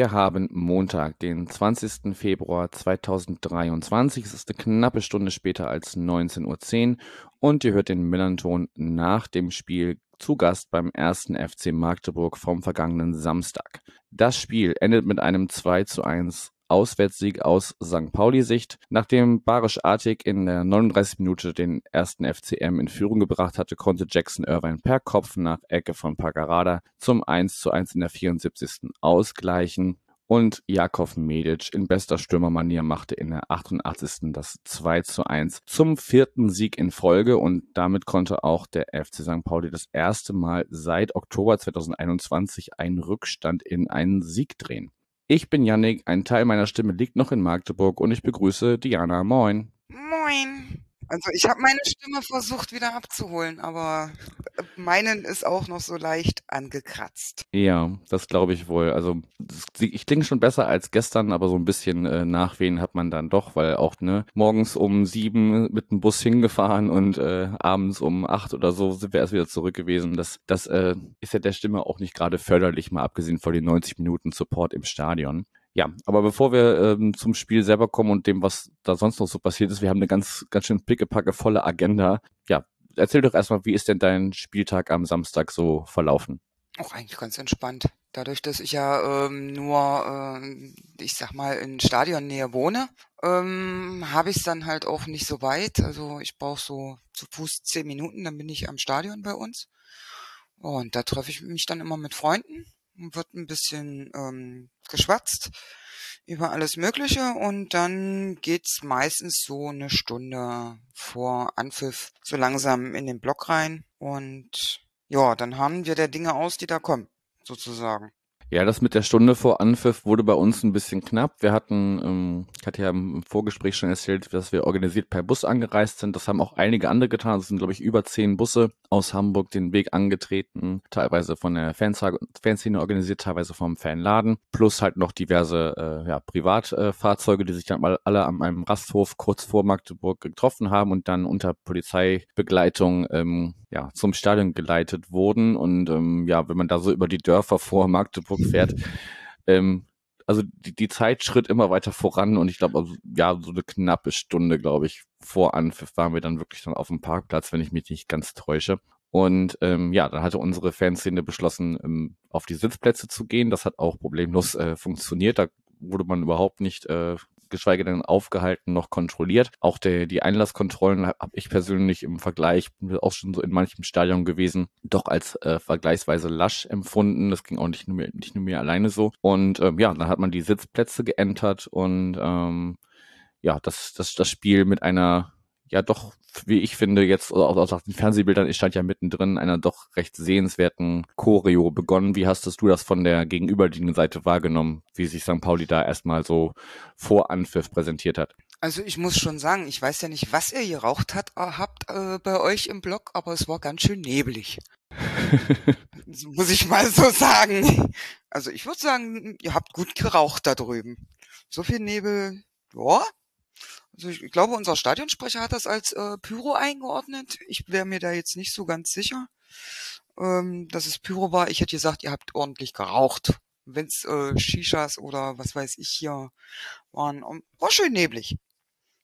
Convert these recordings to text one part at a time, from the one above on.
Wir haben Montag, den 20. Februar 2023. Es ist eine knappe Stunde später als 19.10 Uhr und ihr hört den Millanton nach dem Spiel zu Gast beim ersten FC Magdeburg vom vergangenen Samstag. Das Spiel endet mit einem 2 zu 1 Auswärtssieg aus St. Pauli-Sicht. Nachdem Barisch Artig in der 39. Minute den ersten FCM in Führung gebracht hatte, konnte Jackson Irvine per Kopf nach Ecke von Pagarada zum 1 zu 1 in der 74. ausgleichen. Und Jakov Medic in bester Stürmermanier machte in der 88. das 2 zu 1 zum vierten Sieg in Folge und damit konnte auch der FC St. Pauli das erste Mal seit Oktober 2021 einen Rückstand in einen Sieg drehen. Ich bin Yannick, ein Teil meiner Stimme liegt noch in Magdeburg und ich begrüße Diana. Moin. Moin. Also ich habe meine Stimme versucht wieder abzuholen, aber meinen ist auch noch so leicht angekratzt. Ja, das glaube ich wohl. Also das, ich klinge schon besser als gestern, aber so ein bisschen äh, Nachwehen hat man dann doch, weil auch ne morgens um sieben mit dem Bus hingefahren und äh, abends um acht oder so sind wir erst wieder zurück gewesen. Das, das äh, ist ja der Stimme auch nicht gerade förderlich, mal abgesehen von den 90 Minuten Support im Stadion. Ja, aber bevor wir ähm, zum Spiel selber kommen und dem, was da sonst noch so passiert ist, wir haben eine ganz, ganz schön pickepacke volle Agenda. Ja, erzähl doch erstmal, wie ist denn dein Spieltag am Samstag so verlaufen? Auch eigentlich ganz entspannt. Dadurch, dass ich ja ähm, nur, äh, ich sag mal, in Stadionnähe wohne, ähm, habe ich es dann halt auch nicht so weit. Also ich brauche so zu Fuß zehn Minuten, dann bin ich am Stadion bei uns. Und da treffe ich mich dann immer mit Freunden wird ein bisschen ähm, geschwatzt über alles Mögliche und dann geht's meistens so eine Stunde vor Anpfiff so langsam in den Block rein und ja, dann haben wir der Dinge aus, die da kommen, sozusagen. Ja, das mit der Stunde vor Anpfiff wurde bei uns ein bisschen knapp. Wir hatten, ähm, ich hatte ja im Vorgespräch schon erzählt, dass wir organisiert per Bus angereist sind. Das haben auch einige andere getan. Es sind, glaube ich, über zehn Busse aus Hamburg den Weg angetreten, teilweise von der Fanszene organisiert, teilweise vom Fanladen, plus halt noch diverse äh, ja, Privatfahrzeuge, äh, die sich dann mal alle an einem Rasthof kurz vor Magdeburg getroffen haben und dann unter Polizeibegleitung ähm, ja, zum Stadion geleitet wurden. Und ähm, ja, wenn man da so über die Dörfer vor Magdeburg fährt, ähm, also die, die Zeit schritt immer weiter voran und ich glaube, also, ja, so eine knappe Stunde, glaube ich, vor Anpfiff waren wir dann wirklich dann auf dem Parkplatz, wenn ich mich nicht ganz täusche. Und ähm, ja, dann hatte unsere Fanszene beschlossen, ähm, auf die Sitzplätze zu gehen. Das hat auch problemlos äh, funktioniert. Da wurde man überhaupt nicht äh, geschweige denn aufgehalten noch kontrolliert. Auch der, die Einlasskontrollen habe ich persönlich im Vergleich, auch schon so in manchem Stadion gewesen, doch als äh, vergleichsweise lasch empfunden. Das ging auch nicht nur mir, nicht nur mir alleine so. Und ähm, ja, dann hat man die Sitzplätze geentert und ähm, ja, das, das, das Spiel mit einer ja doch, wie ich finde, jetzt auch aus den Fernsehbildern, ich stand ja mittendrin, einer doch recht sehenswerten Choreo begonnen. Wie hast du das von der gegenüberliegenden Seite wahrgenommen, wie sich St. Pauli da erstmal so vor Anpfiff präsentiert hat? Also ich muss schon sagen, ich weiß ja nicht, was ihr geraucht hat, äh, habt äh, bei euch im Blog, aber es war ganz schön nebelig. muss ich mal so sagen. Also ich würde sagen, ihr habt gut geraucht da drüben. So viel Nebel, ja, also ich glaube, unser Stadionsprecher hat das als äh, Pyro eingeordnet. Ich wäre mir da jetzt nicht so ganz sicher, ähm, dass es Pyro war. Ich hätte gesagt, ihr habt ordentlich geraucht. Wenn es äh, Shishas oder was weiß ich hier waren, um, war schön neblig.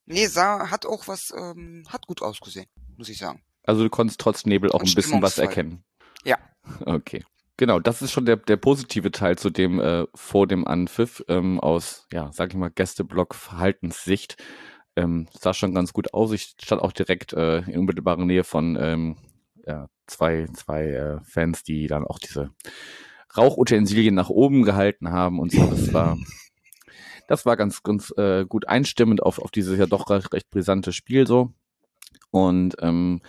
Nee, sah, hat auch was, ähm, hat gut ausgesehen, muss ich sagen. Also du konntest trotz Nebel auch Und ein bisschen was erkennen. Ja. Okay. Genau, das ist schon der, der positive Teil zu dem äh, vor dem Anpfiff ähm, aus, ja, sag ich mal, Gästeblock Verhaltenssicht ähm, sah schon ganz gut aus. Ich stand auch direkt äh, in unmittelbarer Nähe von ähm, ja, zwei, zwei äh, Fans, die dann auch diese Rauchutensilien nach oben gehalten haben und so. Das war, das war ganz, ganz äh, gut einstimmend auf, auf dieses ja doch recht, recht brisante Spiel so. Und ähm,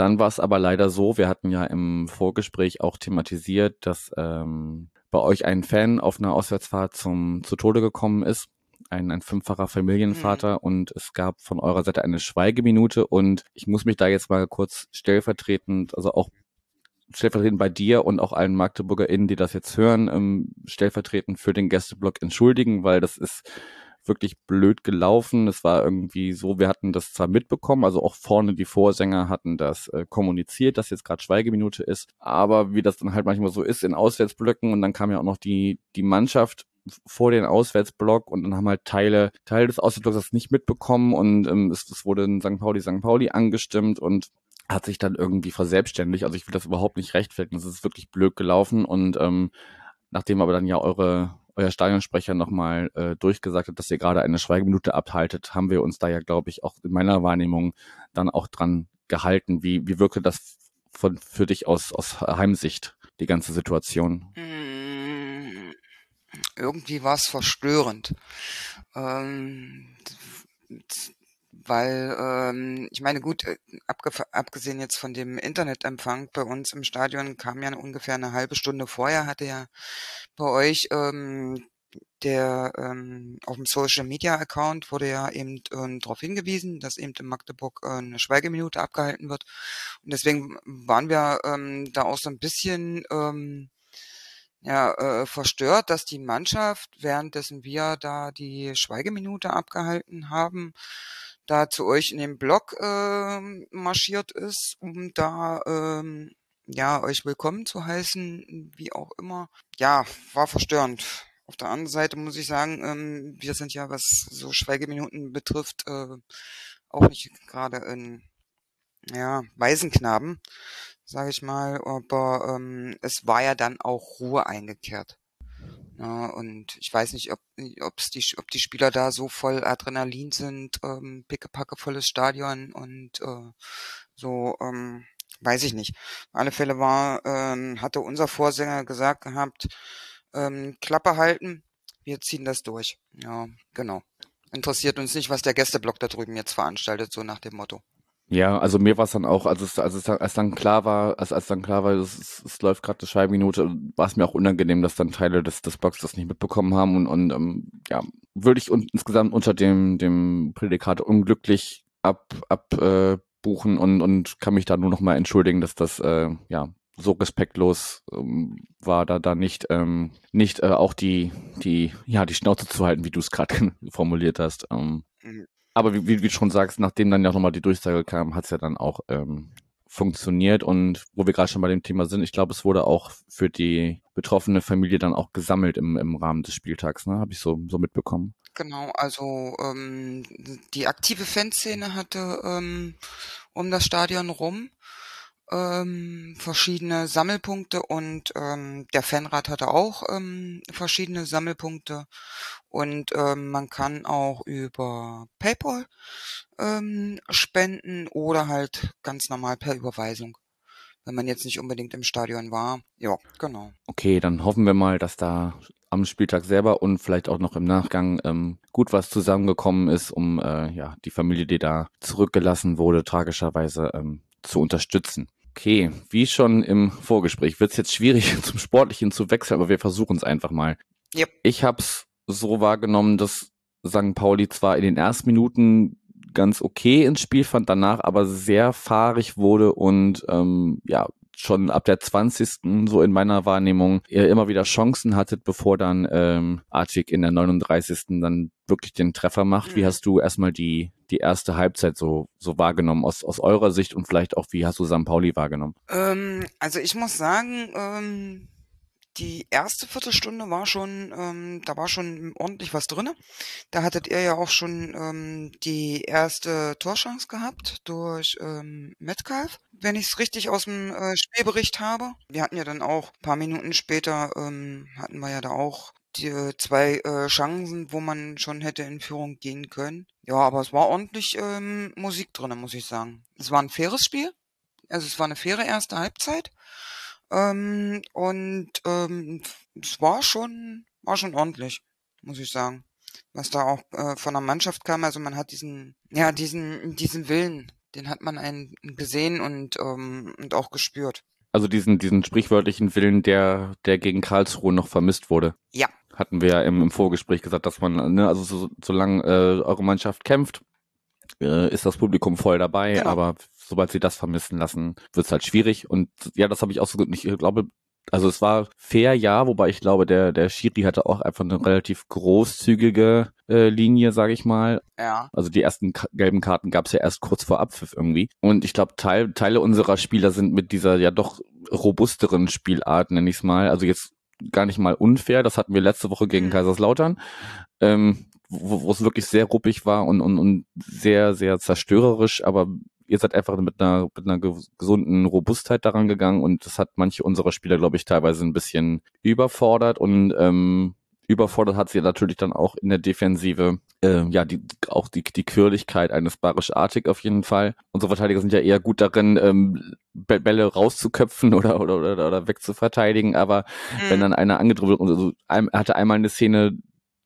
dann war es aber leider so, wir hatten ja im Vorgespräch auch thematisiert, dass ähm, bei euch ein Fan auf einer Auswärtsfahrt zum zu Tode gekommen ist. Ein, ein fünffacher Familienvater. Mhm. und es gab von eurer Seite eine Schweigeminute. Und ich muss mich da jetzt mal kurz stellvertretend, also auch stellvertretend bei dir und auch allen MagdeburgerInnen, die das jetzt hören, ähm, stellvertretend für den Gästeblock entschuldigen, weil das ist wirklich blöd gelaufen. Es war irgendwie so, wir hatten das zwar mitbekommen, also auch vorne die Vorsänger hatten das äh, kommuniziert, dass jetzt gerade Schweigeminute ist, aber wie das dann halt manchmal so ist in Auswärtsblöcken und dann kam ja auch noch die, die Mannschaft vor den Auswärtsblock und dann haben halt Teile, Teile des Auswärtsblocks das nicht mitbekommen und ähm, es, es wurde in St. Pauli, St. Pauli angestimmt und hat sich dann irgendwie verselbstständigt. Also ich will das überhaupt nicht rechtfertigen. Das ist wirklich blöd gelaufen und ähm, nachdem aber dann ja eure euer Stadionsprecher nochmal äh, durchgesagt hat, dass ihr gerade eine Schweigeminute abhaltet, haben wir uns da ja, glaube ich, auch in meiner Wahrnehmung dann auch dran gehalten. Wie, wie wirkte das von, für dich aus, aus Heimsicht, die ganze Situation? Mm, irgendwie war es verstörend. Ähm, weil, ähm, ich meine, gut, äh, abgesehen jetzt von dem Internetempfang bei uns im Stadion kam ja ungefähr eine halbe Stunde vorher, hatte ja bei euch ähm, der ähm, auf dem Social Media Account wurde ja eben ähm, darauf hingewiesen, dass eben in Magdeburg äh, eine Schweigeminute abgehalten wird. Und deswegen waren wir ähm, da auch so ein bisschen ähm, ja, äh, verstört, dass die Mannschaft, währenddessen wir da die Schweigeminute abgehalten haben, da zu euch in den Blog äh, marschiert ist, um da ähm, ja euch willkommen zu heißen, wie auch immer. Ja, war verstörend. Auf der anderen Seite muss ich sagen, ähm, wir sind ja, was so Schweigeminuten betrifft, äh, auch nicht gerade in ja, Waisenknaben, sage ich mal, aber ähm, es war ja dann auch Ruhe eingekehrt. Ja, und ich weiß nicht, ob, ob's die, ob die Spieler da so voll Adrenalin sind, ähm, pickepacke volles Stadion und äh, so, ähm, weiß ich nicht. Auf alle Fälle war, ähm, hatte unser Vorsänger gesagt gehabt, ähm, Klappe halten, wir ziehen das durch. Ja, genau. Interessiert uns nicht, was der Gästeblock da drüben jetzt veranstaltet, so nach dem Motto. Ja, also mir war es dann auch, also es, also es, als dann klar war, als, als dann klar war, es, es, es läuft gerade eine Scheibenminute, war es mir auch unangenehm, dass dann Teile des, des Blogs das nicht mitbekommen haben und, und ähm, ja, würde ich un, insgesamt unter dem, dem Prädikat unglücklich ab, ab äh, buchen und, und kann mich da nur noch mal entschuldigen, dass das äh, ja so respektlos ähm, war, da da nicht ähm, nicht äh, auch die die ja die Schnauze zu halten, wie du es gerade formuliert hast. Ähm, mhm. Aber wie, wie, wie du schon sagst, nachdem dann ja nochmal die Durchsage kam, hat es ja dann auch ähm, funktioniert. Und wo wir gerade schon bei dem Thema sind, ich glaube, es wurde auch für die betroffene Familie dann auch gesammelt im, im Rahmen des Spieltags, ne? Habe ich so, so mitbekommen. Genau, also ähm, die aktive Fanszene hatte ähm, um das Stadion rum ähm, verschiedene Sammelpunkte und ähm, der Fanrat hatte auch ähm, verschiedene Sammelpunkte und ähm, man kann auch über PayPal ähm, spenden oder halt ganz normal per Überweisung, wenn man jetzt nicht unbedingt im Stadion war. Ja, genau. Okay, dann hoffen wir mal, dass da am Spieltag selber und vielleicht auch noch im Nachgang ähm, gut was zusammengekommen ist, um äh, ja die Familie, die da zurückgelassen wurde, tragischerweise ähm, zu unterstützen. Okay, wie schon im Vorgespräch wird es jetzt schwierig zum Sportlichen zu wechseln, aber wir versuchen es einfach mal. Yep. Ich habe es so wahrgenommen, dass St. Pauli zwar in den ersten Minuten ganz okay ins Spiel fand, danach aber sehr fahrig wurde und ähm, ja schon ab der 20. so in meiner Wahrnehmung ihr immer wieder Chancen hattet, bevor dann ähm, Arcik in der 39. dann wirklich den Treffer macht. Wie mhm. hast du erstmal die die erste Halbzeit so so wahrgenommen aus aus eurer Sicht und vielleicht auch wie hast du St. Pauli wahrgenommen? Ähm, also ich muss sagen, ähm, die erste Viertelstunde war schon, ähm, da war schon ordentlich was drinne. Da hattet ihr ja auch schon ähm, die erste Torchance gehabt durch ähm, Metcalf, wenn ich es richtig aus dem äh, Spielbericht habe. Wir hatten ja dann auch paar Minuten später, ähm, hatten wir ja da auch die äh, zwei äh, Chancen, wo man schon hätte in Führung gehen können. Ja, aber es war ordentlich ähm, Musik drinne, muss ich sagen. Es war ein faires Spiel. Also es war eine faire erste Halbzeit. Ähm, und ähm, es war schon, war schon ordentlich, muss ich sagen. Was da auch äh, von der Mannschaft kam, also man hat diesen, ja, diesen, diesen Willen, den hat man einen gesehen und, ähm, und auch gespürt. Also diesen, diesen sprichwörtlichen Willen, der, der gegen Karlsruhe noch vermisst wurde. Ja. Hatten wir ja im, im Vorgespräch gesagt, dass man, ne, also so, solange äh, eure Mannschaft kämpft, äh, ist das Publikum voll dabei, genau. aber sobald sie das vermissen lassen, wird's halt schwierig. Und ja, das habe ich auch so gut. Ich glaube, also es war fair, ja, wobei ich glaube, der, der Schiri hatte auch einfach eine relativ großzügige äh, Linie, sage ich mal. Ja. Also die ersten gelben Karten gab es ja erst kurz vor Abpfiff irgendwie. Und ich glaube, Teil, Teile unserer Spieler sind mit dieser ja doch robusteren Spielart, nenne ich es mal. Also jetzt gar nicht mal unfair. Das hatten wir letzte Woche gegen mhm. Kaiserslautern. Ähm, wo es wirklich sehr ruppig war und, und, und sehr, sehr zerstörerisch, aber ihr seid einfach mit einer, mit einer gesunden Robustheit daran gegangen und das hat manche unserer Spieler, glaube ich, teilweise ein bisschen überfordert und ähm, überfordert hat sie natürlich dann auch in der Defensive, äh, ja, die, auch die, die Quirligkeit eines Barisch-Artig auf jeden Fall. Unsere Verteidiger sind ja eher gut darin, ähm, Bälle rauszuköpfen oder, oder, oder, oder wegzuverteidigen, aber mhm. wenn dann einer angedribbelt und also, er hatte einmal eine Szene,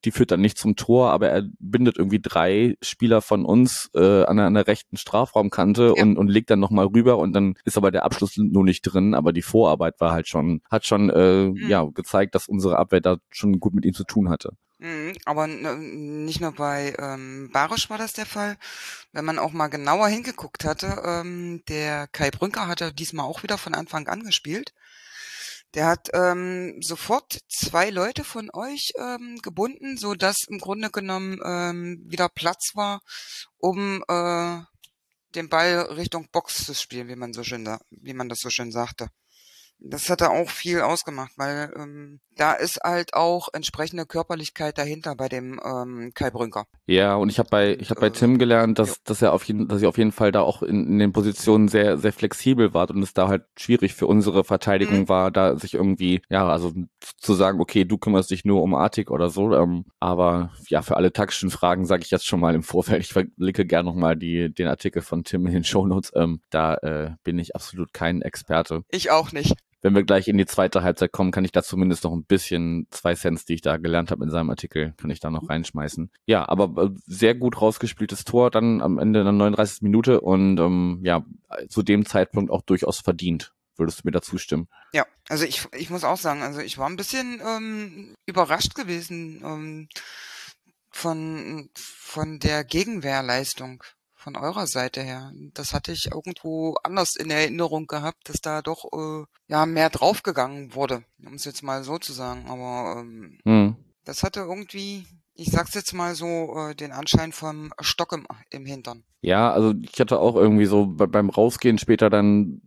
die führt dann nicht zum Tor, aber er bindet irgendwie drei Spieler von uns äh, an, der rechten Strafraumkante ja. und, und legt dann nochmal rüber und dann ist aber der Abschluss nur nicht drin, aber die Vorarbeit war halt schon, hat schon äh, mhm. ja gezeigt, dass unsere Abwehr da schon gut mit ihm zu tun hatte. Mhm, aber nicht nur bei ähm, Barisch war das der Fall. Wenn man auch mal genauer hingeguckt hatte, ähm, der Kai Brünker hatte diesmal auch wieder von Anfang an gespielt. Der hat ähm, sofort zwei Leute von euch ähm, gebunden, so dass im Grunde genommen ähm, wieder Platz war, um äh, den Ball Richtung Box zu spielen, wie man so schön, wie man das so schön sagte das hat da auch viel ausgemacht, weil ähm, da ist halt auch entsprechende Körperlichkeit dahinter bei dem ähm, Kai Brünker. Ja, und ich habe bei ich habe bei äh, Tim gelernt, dass ja. dass er auf jeden dass ich auf jeden Fall da auch in, in den Positionen sehr sehr flexibel war und es da halt schwierig für unsere Verteidigung mhm. war, da sich irgendwie ja also zu sagen, okay, du kümmerst dich nur um Artik oder so, ähm, aber ja für alle taktischen Fragen sage ich jetzt schon mal im Vorfeld. Ich verlinke gerne noch mal die den Artikel von Tim in den Shownotes. Ähm, da äh, bin ich absolut kein Experte. Ich auch nicht wenn wir gleich in die zweite Halbzeit kommen, kann ich da zumindest noch ein bisschen zwei Cents, die ich da gelernt habe in seinem Artikel, kann ich da noch reinschmeißen. Ja, aber äh, sehr gut rausgespieltes Tor dann am Ende der 39. Minute und ähm, ja, zu dem Zeitpunkt auch durchaus verdient. Würdest du mir dazu stimmen? Ja, also ich, ich muss auch sagen, also ich war ein bisschen ähm, überrascht gewesen ähm, von, von der Gegenwehrleistung von eurer Seite her. Das hatte ich irgendwo anders in Erinnerung gehabt, dass da doch äh, ja mehr draufgegangen wurde, um es jetzt mal so zu sagen. Aber ähm, hm. das hatte irgendwie, ich sag's jetzt mal so, äh, den Anschein vom Stock im, im Hintern. Ja, also ich hatte auch irgendwie so beim Rausgehen später dann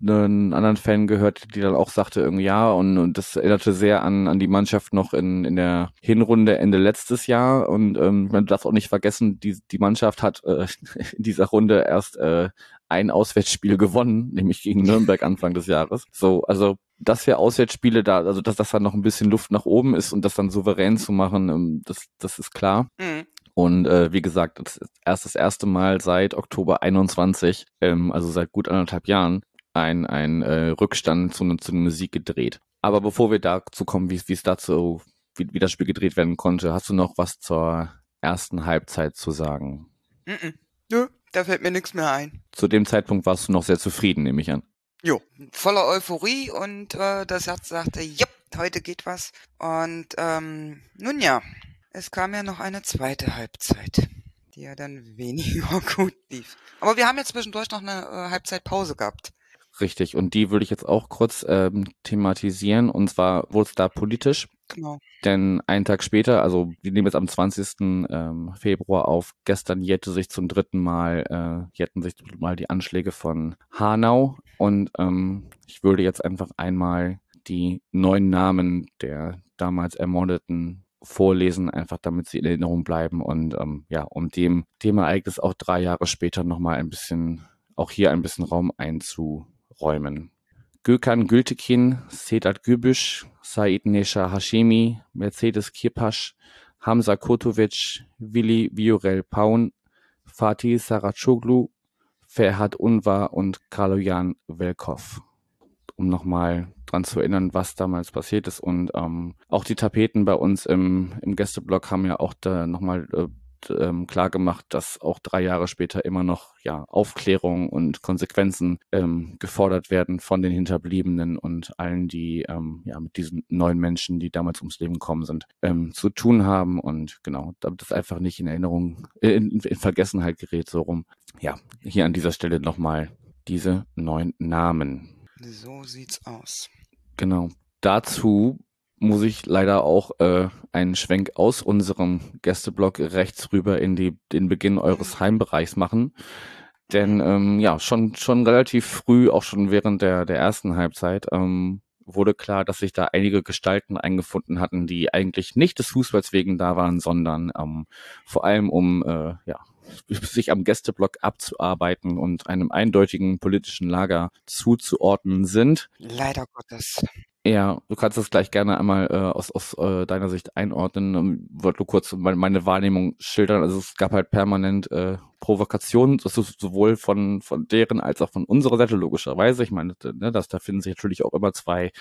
einen anderen Fan gehört, die dann auch sagte, irgendwie ja, und, und das erinnerte sehr an, an die Mannschaft noch in, in der Hinrunde Ende letztes Jahr. Und ähm, man darf auch nicht vergessen, die, die Mannschaft hat äh, in dieser Runde erst äh, ein Auswärtsspiel gewonnen, nämlich gegen Nürnberg Anfang des Jahres. So, also dass wir Auswärtsspiele da, also dass das dann noch ein bisschen Luft nach oben ist und das dann souverän zu machen, ähm, das, das ist klar. Mhm. Und äh, wie gesagt, das ist erst das erste Mal seit Oktober 21, ähm, also seit gut anderthalb Jahren, ein, ein äh, Rückstand zu, zu einem Sieg gedreht. Aber bevor wir dazu kommen, wie es dazu, wie, wie das Spiel gedreht werden konnte, hast du noch was zur ersten Halbzeit zu sagen? Mm -mm. Nö, da fällt mir nichts mehr ein. Zu dem Zeitpunkt warst du noch sehr zufrieden, nehme ich an. Jo, voller Euphorie und äh, das Herz sagte, jupp, heute geht was. Und ähm, nun ja, es kam ja noch eine zweite Halbzeit, die ja dann weniger gut lief. Aber wir haben ja zwischendurch noch eine äh, Halbzeitpause gehabt. Richtig, und die würde ich jetzt auch kurz ähm, thematisieren. Und zwar wurde es da politisch. Genau. Denn einen Tag später, also wir nehmen jetzt am 20. Ähm, Februar auf, gestern jährte sich zum dritten Mal, äh, jährten sich Mal die Anschläge von Hanau. Und ähm, ich würde jetzt einfach einmal die neuen Namen der damals Ermordeten vorlesen, einfach damit sie in Erinnerung bleiben und ähm, ja, um dem Themaereignis auch drei Jahre später nochmal ein bisschen, auch hier ein bisschen Raum einzu räumen. Gökhan Gültekin, Sedat Gübüş, Said Nesha Hashemi, Mercedes Kirpasch, Hamza Kotovic, Willi Viorel Paun, Fatih Saracoglu, Ferhat Unvar und Kaloyan Velkov. Um nochmal dran zu erinnern, was damals passiert ist. Und ähm, auch die Tapeten bei uns im, im Gästeblock haben ja auch da nochmal äh, ähm, klar gemacht, dass auch drei Jahre später immer noch ja Aufklärung und Konsequenzen ähm, gefordert werden von den Hinterbliebenen und allen, die ähm, ja mit diesen neuen Menschen, die damals ums Leben gekommen sind, ähm, zu tun haben und genau, damit das einfach nicht in Erinnerung, äh, in, in Vergessenheit gerät, so rum. Ja, hier an dieser Stelle nochmal diese neuen Namen. So sieht's aus. Genau. Dazu muss ich leider auch äh, einen Schwenk aus unserem Gästeblock rechts rüber in die, den Beginn eures Heimbereichs machen. Denn ähm, ja, schon, schon relativ früh, auch schon während der, der ersten Halbzeit, ähm, wurde klar, dass sich da einige Gestalten eingefunden hatten, die eigentlich nicht des Fußballs wegen da waren, sondern ähm, vor allem um äh, ja, sich am Gästeblock abzuarbeiten und einem eindeutigen politischen Lager zuzuordnen sind. Leider Gottes. Ja, du kannst das gleich gerne einmal äh, aus, aus äh, deiner Sicht einordnen. Ähm, wollte nur kurz meine, meine Wahrnehmung schildern. Also es gab halt permanent äh, Provokationen, das ist sowohl von, von deren als auch von unserer Seite, logischerweise. Ich meine, ne, dass da finden sich natürlich auch immer zwei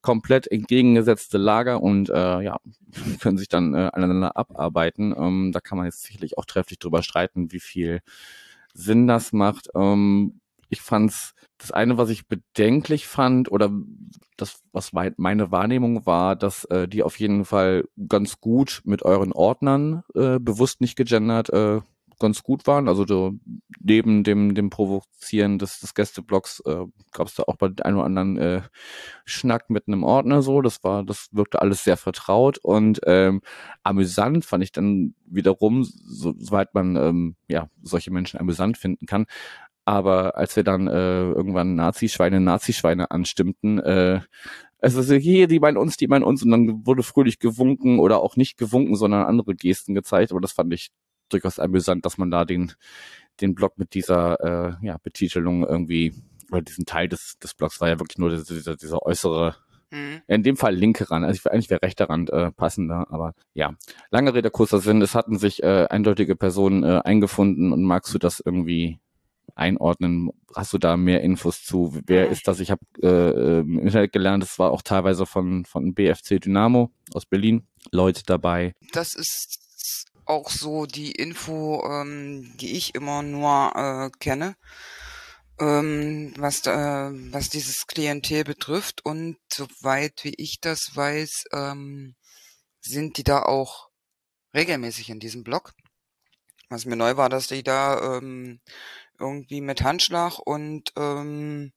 komplett entgegengesetzte Lager und äh, ja, können sich dann äh, aneinander abarbeiten. Ähm, da kann man jetzt sicherlich auch trefflich drüber streiten, wie viel Sinn das macht. Ähm, ich fand's das eine, was ich bedenklich fand oder das, was meine Wahrnehmung war, dass äh, die auf jeden Fall ganz gut mit euren Ordnern äh, bewusst nicht gegendert äh, ganz gut waren. Also so, neben dem, dem Provozieren des, des Gästeblocks äh, gab es da auch bei den einen oder anderen äh, Schnack mit einem Ordner so. Das war, das wirkte alles sehr vertraut und ähm, amüsant fand ich dann wiederum, so, soweit man ähm, ja solche Menschen amüsant finden kann, aber als wir dann äh, irgendwann Nazi-Schweine, Nazi-Schweine anstimmten, äh, also hier, die meinen uns, die meinen uns, und dann wurde fröhlich gewunken oder auch nicht gewunken, sondern andere Gesten gezeigt. Aber das fand ich durchaus amüsant, dass man da den, den Blog mit dieser äh, ja, Betitelung irgendwie, oder diesen Teil des, des Blogs war ja wirklich nur dieser, dieser äußere mhm. in dem Fall linke Rand, also eigentlich wäre rechter Rand äh, passender, aber ja. Lange Rede, kurzer Sinn, es hatten sich äh, eindeutige Personen äh, eingefunden und magst du das irgendwie einordnen? Hast du da mehr Infos zu? Wer ist das? Ich habe äh, im Internet gelernt, es war auch teilweise von, von BFC Dynamo aus Berlin Leute dabei. Das ist auch so die Info, ähm, die ich immer nur äh, kenne, ähm, was, äh, was dieses Klientel betrifft. Und soweit wie ich das weiß, ähm, sind die da auch regelmäßig in diesem Blog. Was mir neu war, dass die da ähm, irgendwie mit Handschlag und ähm,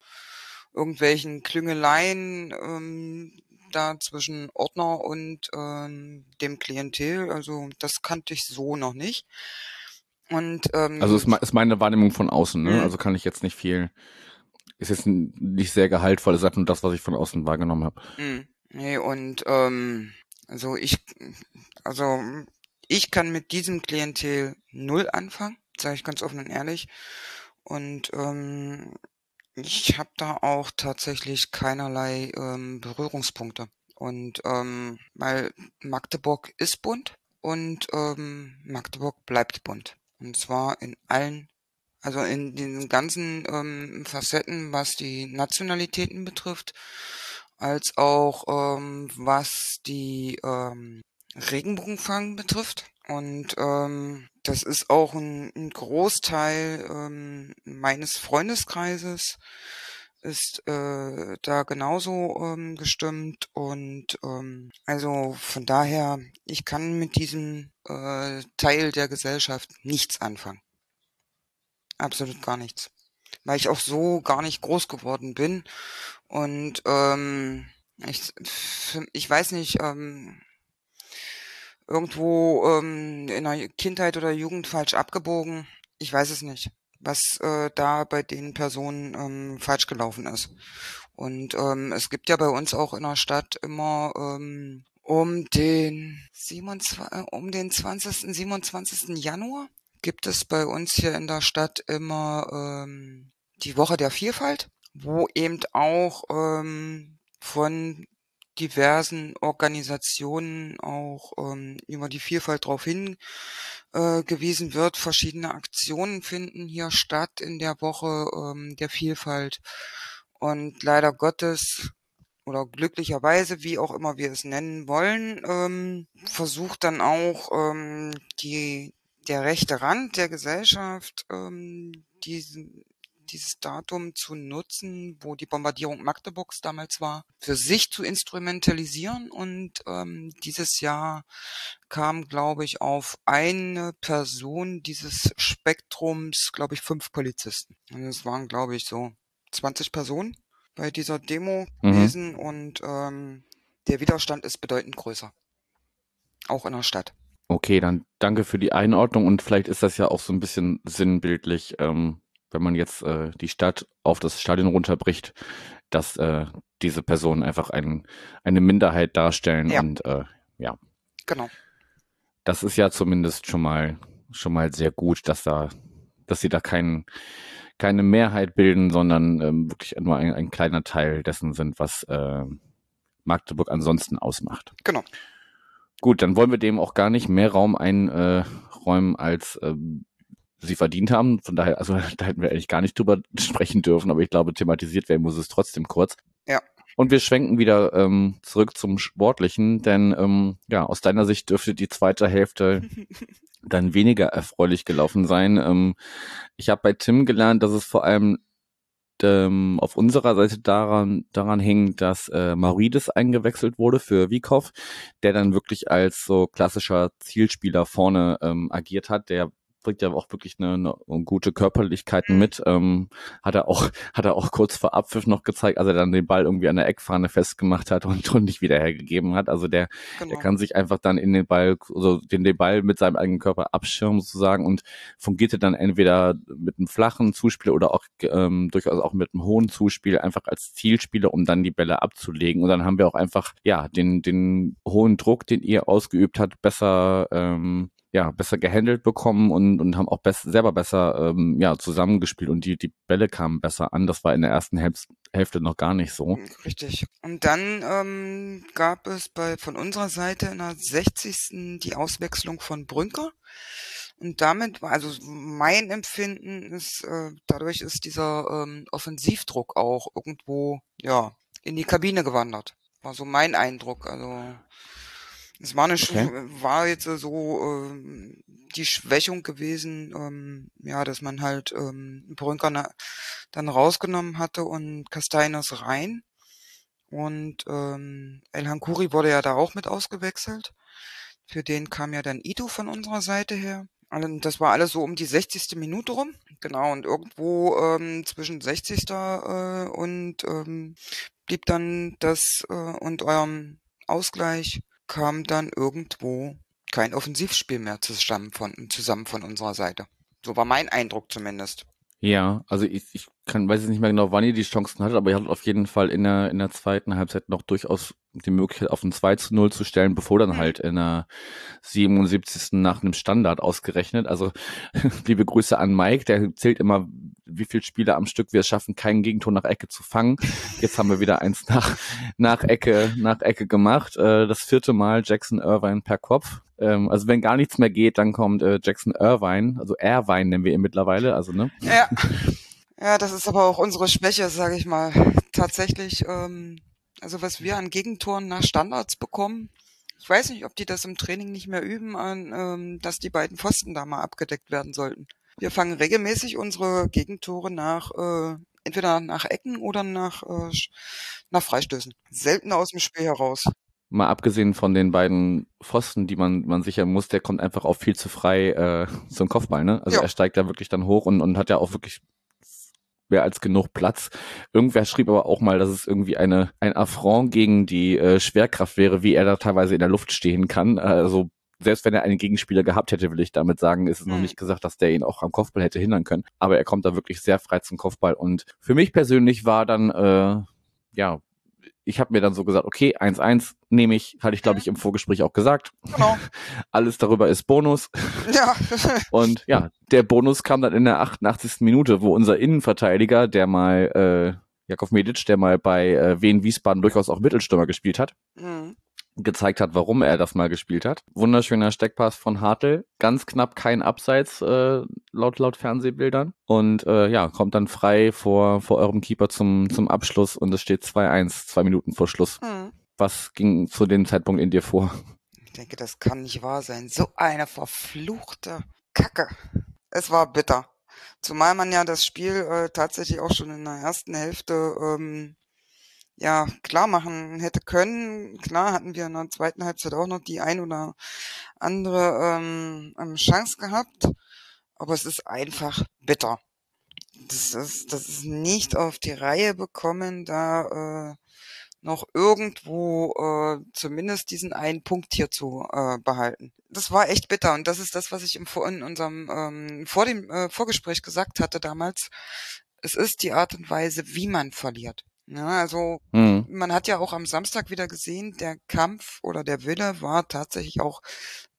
irgendwelchen Klüngeleien ähm, da zwischen Ordner und ähm, dem Klientel. Also das kannte ich so noch nicht. Und ähm, also ist, ist meine Wahrnehmung von außen, ne? Mhm. Also kann ich jetzt nicht viel. Ist jetzt nicht sehr gehaltvoll, ist einfach nur das, was ich von außen wahrgenommen habe. Mhm. Nee, und ähm, also ich, also ich kann mit diesem Klientel null anfangen, sage ich ganz offen und ehrlich. Und ähm, ich habe da auch tatsächlich keinerlei ähm, Berührungspunkte. Und ähm, weil Magdeburg ist bunt und ähm, Magdeburg bleibt bunt. Und zwar in allen, also in den ganzen ähm, Facetten, was die Nationalitäten betrifft, als auch ähm, was die ähm, Regenbogenfang betrifft. Und ähm, das ist auch ein, ein Großteil ähm, meines Freundeskreises ist äh, da genauso ähm, gestimmt und ähm, also von daher, ich kann mit diesem äh, Teil der Gesellschaft nichts anfangen. Absolut gar nichts. Weil ich auch so gar nicht groß geworden bin und ähm, ich, ich weiß nicht, ähm, irgendwo ähm, in der Kindheit oder Jugend falsch abgebogen. Ich weiß es nicht, was äh, da bei den Personen ähm, falsch gelaufen ist. Und ähm, es gibt ja bei uns auch in der Stadt immer ähm, um den 27, äh, um den 20. 27. Januar gibt es bei uns hier in der Stadt immer ähm, die Woche der Vielfalt, wo eben auch ähm, von diversen Organisationen auch ähm, über die Vielfalt darauf hingewiesen äh, wird. Verschiedene Aktionen finden hier statt in der Woche ähm, der Vielfalt. Und leider Gottes oder glücklicherweise, wie auch immer wir es nennen wollen, ähm, versucht dann auch ähm, die der rechte Rand der Gesellschaft ähm, diesen, dieses Datum zu nutzen, wo die Bombardierung Magdeburgs damals war, für sich zu instrumentalisieren. Und ähm, dieses Jahr kam, glaube ich, auf eine Person dieses Spektrums, glaube ich, fünf Polizisten. Und es waren, glaube ich, so 20 Personen bei dieser Demo Mhm. gewesen und ähm, der Widerstand ist bedeutend größer. Auch in der Stadt. Okay, dann danke für die Einordnung und vielleicht ist das ja auch so ein bisschen sinnbildlich, ähm, wenn man jetzt äh, die Stadt auf das Stadion runterbricht, dass äh, diese Personen einfach ein, eine Minderheit darstellen Ja. und äh, ja, Genau. das ist ja zumindest schon mal schon mal sehr gut, dass da, dass sie da kein, keine Mehrheit bilden, sondern ähm, wirklich nur ein, ein kleiner Teil dessen sind, was äh, Magdeburg ansonsten ausmacht. Genau. Gut, dann wollen wir dem auch gar nicht mehr Raum einräumen, als ähm, sie verdient haben. Von daher, also da hätten wir eigentlich gar nicht drüber sprechen dürfen, aber ich glaube, thematisiert werden muss es trotzdem kurz. Ja. Und wir schwenken wieder ähm, zurück zum Sportlichen, denn ähm, ja, aus deiner Sicht dürfte die zweite Hälfte dann weniger erfreulich gelaufen sein. Ähm, ich habe bei Tim gelernt, dass es vor allem ähm, auf unserer Seite daran, daran hing, dass äh, Maurides eingewechselt wurde für Wiekow, der dann wirklich als so klassischer Zielspieler vorne ähm, agiert hat, der bringt ja auch wirklich eine, eine gute Körperlichkeiten mit. Ähm, hat er auch, hat er auch kurz vor Abpfiff noch gezeigt, als er dann den Ball irgendwie an der Eckfahne festgemacht hat und, und nicht wieder hergegeben hat. Also der, genau. der kann sich einfach dann in den Ball, also den, den Ball mit seinem eigenen Körper abschirmen sozusagen und fungierte dann entweder mit einem flachen Zuspiel oder auch ähm, durchaus auch mit einem hohen Zuspiel einfach als Zielspieler, um dann die Bälle abzulegen. Und dann haben wir auch einfach ja den den hohen Druck, den ihr ausgeübt habt, besser ähm, ja, besser gehandelt bekommen und, und haben auch best, selber besser ähm, ja, zusammengespielt und die, die Bälle kamen besser an. Das war in der ersten Hälfte, Hälfte noch gar nicht so. Richtig. Und dann ähm, gab es bei von unserer Seite in der 60. die Auswechslung von Brünker. Und damit war, also mein Empfinden ist, äh, dadurch ist dieser ähm, Offensivdruck auch irgendwo, ja, in die Kabine gewandert. War so mein Eindruck. Also es war eine Okay. war jetzt so ähm, die Schwächung gewesen, ähm, ja, dass man halt ähm, Brünker dann rausgenommen hatte und Castaignos rein. Und ähm, El Hankuri wurde ja da auch mit ausgewechselt. Für den kam ja dann Ito von unserer Seite her. Alle- Das war alles so um die 60. Minute rum. Genau, und irgendwo ähm, zwischen 60. Äh, und ähm, blieb dann das äh, und eurem Ausgleich kam dann irgendwo kein Offensivspiel mehr zusammen von, zusammen von unserer Seite. So war mein Eindruck zumindest. Ja, also ich, ich kann, weiß jetzt nicht mehr genau, wann ihr die Chancen hattet, aber ihr hattet auf jeden Fall in der, in der zweiten Halbzeit noch durchaus die Möglichkeit, auf ein 2 zu 0 zu stellen, bevor dann Mhm. halt in der 77. nach einem Standard ausgerechnet. Also liebe Grüße an Mike, der zählt immer, wie viele Spiele am Stück wir es schaffen, kein Gegentor nach Ecke zu fangen. Jetzt haben wir wieder eins nach, nach Ecke, nach Ecke gemacht. Äh, das vierte Mal Jackson Irvine per Kopf. Ähm, also wenn gar nichts mehr geht, dann kommt äh, Jackson Irvine, also Irvine nennen wir ihn mittlerweile, also ne? Ja. Ja, das ist aber auch unsere Schwäche, sage ich mal. Tatsächlich, ähm, also was wir an Gegentoren nach Standards bekommen, ich weiß nicht, ob die das im Training nicht mehr üben, an, ähm, dass die beiden Pfosten da mal abgedeckt werden sollten. Wir fangen regelmäßig unsere Gegentore nach äh, entweder nach Ecken oder nach äh, nach Freistößen. Selten aus dem Spiel heraus. mal abgesehen von den beiden Pfosten, die man, man sichern muss, der kommt einfach auch viel zu frei äh, zum Kopfball, ne? Also Ja. er steigt da wirklich dann hoch und, und hat ja auch wirklich mehr als genug Platz. Irgendwer schrieb aber auch mal, dass es irgendwie eine ein Affront gegen die äh, Schwerkraft wäre, wie er da teilweise in der Luft stehen kann. Also selbst wenn er einen Gegenspieler gehabt hätte, will ich damit sagen, ist es noch Mhm. nicht gesagt, dass der ihn auch am Kopfball hätte hindern können. Aber er kommt da wirklich sehr frei zum Kopfball. Und für mich persönlich war dann, äh, ja, ich habe mir dann so gesagt, okay, 1-1 nehme ich, hatte ich glaube ich im Vorgespräch auch gesagt. Genau. Alles darüber ist Bonus. Ja. Und ja, der Bonus kam dann in der 88. Minute, wo unser Innenverteidiger, der mal, äh, Jakov Medic, der mal bei äh, Wien Wiesbaden durchaus auch Mittelstürmer gespielt hat, Mhm. Gezeigt hat, warum er das mal gespielt hat. Wunderschöner Steckpass von Hartl, ganz knapp kein Abseits äh, laut laut Fernsehbildern und äh, ja kommt dann frei vor vor eurem Keeper zum zum Abschluss und es steht 2-1, zwei Minuten vor Schluss. Mhm. Was ging zu dem Zeitpunkt in dir vor? Ich denke, das kann nicht wahr sein. So eine verfluchte kacke. Es war bitter. Zumal man ja das Spiel äh, tatsächlich auch schon in der ersten Hälfte ähm, ja klar machen hätte können. Klar hatten wir in der zweiten Halbzeit auch noch die ein oder andere ähm, ähm Chance gehabt, aber es ist einfach bitter. Das ist, das ist nicht auf die Reihe bekommen, da äh, noch irgendwo äh, zumindest diesen einen Punkt hier zu äh, behalten. Das war echt bitter und das ist das, was ich im, in unserem ähm, vor dem äh, Vorgespräch gesagt hatte damals. Es ist die Art und Weise, wie man verliert. Ja, also mhm. man hat ja auch am Samstag wieder gesehen, der Kampf oder der Wille war tatsächlich auch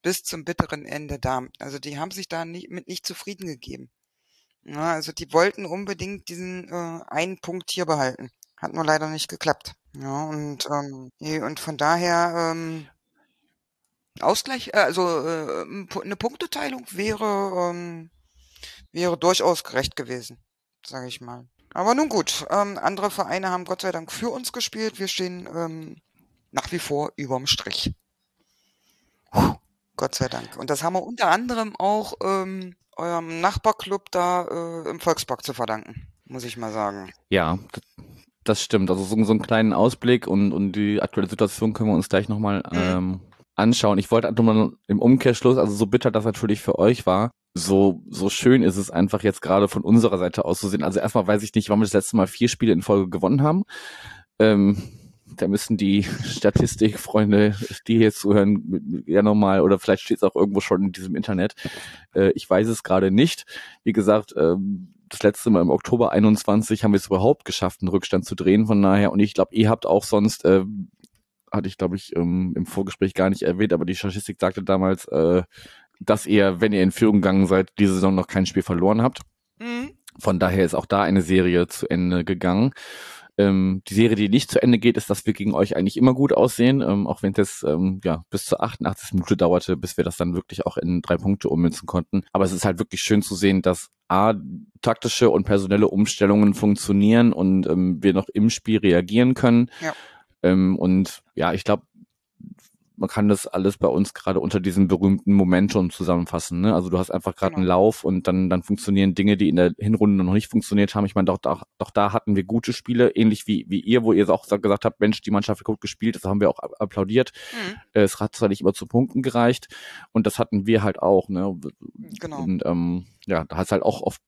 bis zum bitteren Ende da. Also die haben sich da nicht, mit nicht zufrieden gegeben. Ja, also die wollten unbedingt diesen äh, einen Punkt hier behalten. Hat nur leider nicht geklappt. Ja, und, ähm, und von daher, ähm, Ausgleich, äh, also äh, eine Punkteteilung wäre, ähm, wäre durchaus gerecht gewesen, sage ich mal. Aber nun gut, ähm, andere Vereine haben Gott sei Dank für uns gespielt. Wir stehen ähm, nach wie vor überm Strich. Puh, Gott sei Dank. Und das haben wir unter anderem auch ähm, eurem Nachbarclub da äh, im Volkspark zu verdanken, muss ich mal sagen. Ja, das stimmt. Also so, so einen kleinen Ausblick und, und die aktuelle Situation können wir uns gleich nochmal mhm. ähm, anschauen. Ich wollte im Umkehrschluss, also so bitter das natürlich für euch war, so, so schön ist es einfach jetzt gerade von unserer Seite aus zu sehen. Also erstmal weiß ich nicht, warum wir das letzte Mal vier Spiele in Folge gewonnen haben. Ähm, da müssen die Statistikfreunde, die hier zuhören, ja nochmal, oder vielleicht steht es auch irgendwo schon in diesem Internet. Äh, ich weiß es gerade nicht. Wie gesagt, ähm, das letzte Mal im Oktober 21 haben wir es überhaupt geschafft, einen Rückstand zu drehen. Von daher, und ich glaube, ihr habt auch sonst, äh, hatte ich glaube ich ähm, im Vorgespräch gar nicht erwähnt, aber die Statistik sagte damals, äh, dass ihr, wenn ihr in Führung gegangen seid, diese Saison noch kein Spiel verloren habt. Mhm. Von daher ist auch da eine Serie zu Ende gegangen. Ähm, die Serie, die nicht zu Ende geht, ist, dass wir gegen euch eigentlich immer gut aussehen, ähm, auch wenn es ähm, ja bis zur 88. Minute dauerte, bis wir das dann wirklich auch in drei Punkte ummünzen konnten. Aber es ist halt wirklich schön zu sehen, dass A, taktische und personelle Umstellungen funktionieren und ähm, wir noch im Spiel reagieren können. Ja. Ähm, und ja, ich glaube, man kann das alles bei uns gerade unter diesem berühmten Momentum zusammenfassen. Ne? Also du hast einfach gerade genau. einen Lauf und dann, dann funktionieren Dinge, die in der Hinrunde noch nicht funktioniert haben. Ich meine, doch, doch, doch da hatten wir gute Spiele, ähnlich wie, wie ihr, wo ihr auch gesagt habt, Mensch, die Mannschaft hat gut gespielt, das haben wir auch applaudiert. Mhm. Es hat zwar nicht immer zu Punkten gereicht und das hatten wir halt auch. Ne? Genau. Und ähm, ja, da hat es halt auch oft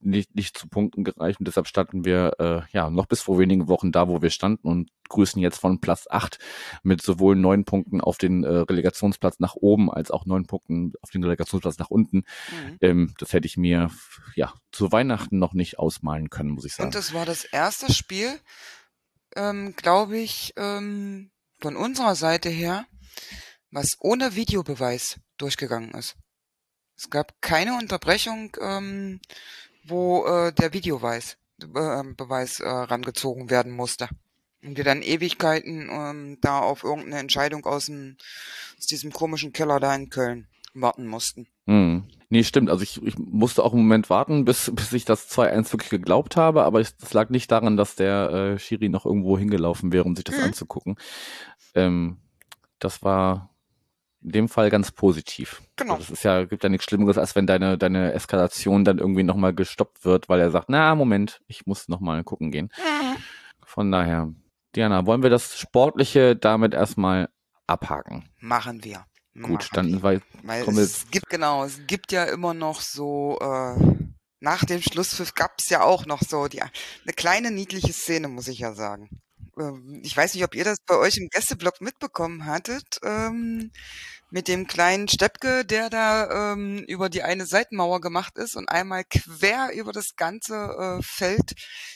nicht, nicht zu Punkten gereicht und deshalb standen wir äh, ja noch bis vor wenigen Wochen da, wo wir standen und grüßen jetzt von Platz acht mit sowohl neun Punkten auf den äh, Relegationsplatz nach oben als auch neun Punkten auf den Relegationsplatz nach unten. Mhm. Ähm, das hätte ich mir ja zu Weihnachten noch nicht ausmalen können, muss ich sagen. Und das war das erste Spiel, ähm, glaube ich, ähm, von unserer Seite her, was ohne Videobeweis durchgegangen ist. Es gab keine Unterbrechung ähm, wo äh, der Videobeweis äh, Beweis äh, rangezogen werden musste. Und wir dann Ewigkeiten ähm, da auf irgendeine Entscheidung aus, dem, aus diesem komischen Keller da in Köln warten mussten. Hm. Nee, stimmt. Also ich, ich musste auch einen Moment warten, bis, bis ich das 2-1 wirklich geglaubt habe, aber es lag nicht daran, dass der äh, Schiri noch irgendwo hingelaufen wäre, um sich das hm. anzugucken. Ähm, das war in dem Fall ganz positiv. Genau. Das ist ja, gibt ja nichts Schlimmeres, als wenn deine, deine Eskalation dann irgendwie nochmal gestoppt wird, weil er sagt, na, Moment, ich muss nochmal gucken gehen. Mhm. Von daher, Diana, wollen wir das Sportliche damit erstmal abhaken? Machen wir. Gut, Machen dann weil, weil es gibt genau, es gibt ja immer noch so äh, nach dem Schlusspfiff gab es ja auch noch so die eine kleine niedliche Szene, muss ich ja sagen. Ähm, ich weiß nicht, ob ihr das bei euch im Gästeblock mitbekommen hattet, ähm, mit dem kleinen Steppke, der da ähm, über die eine Seitenmauer gemacht ist und einmal quer über das ganze äh, Feld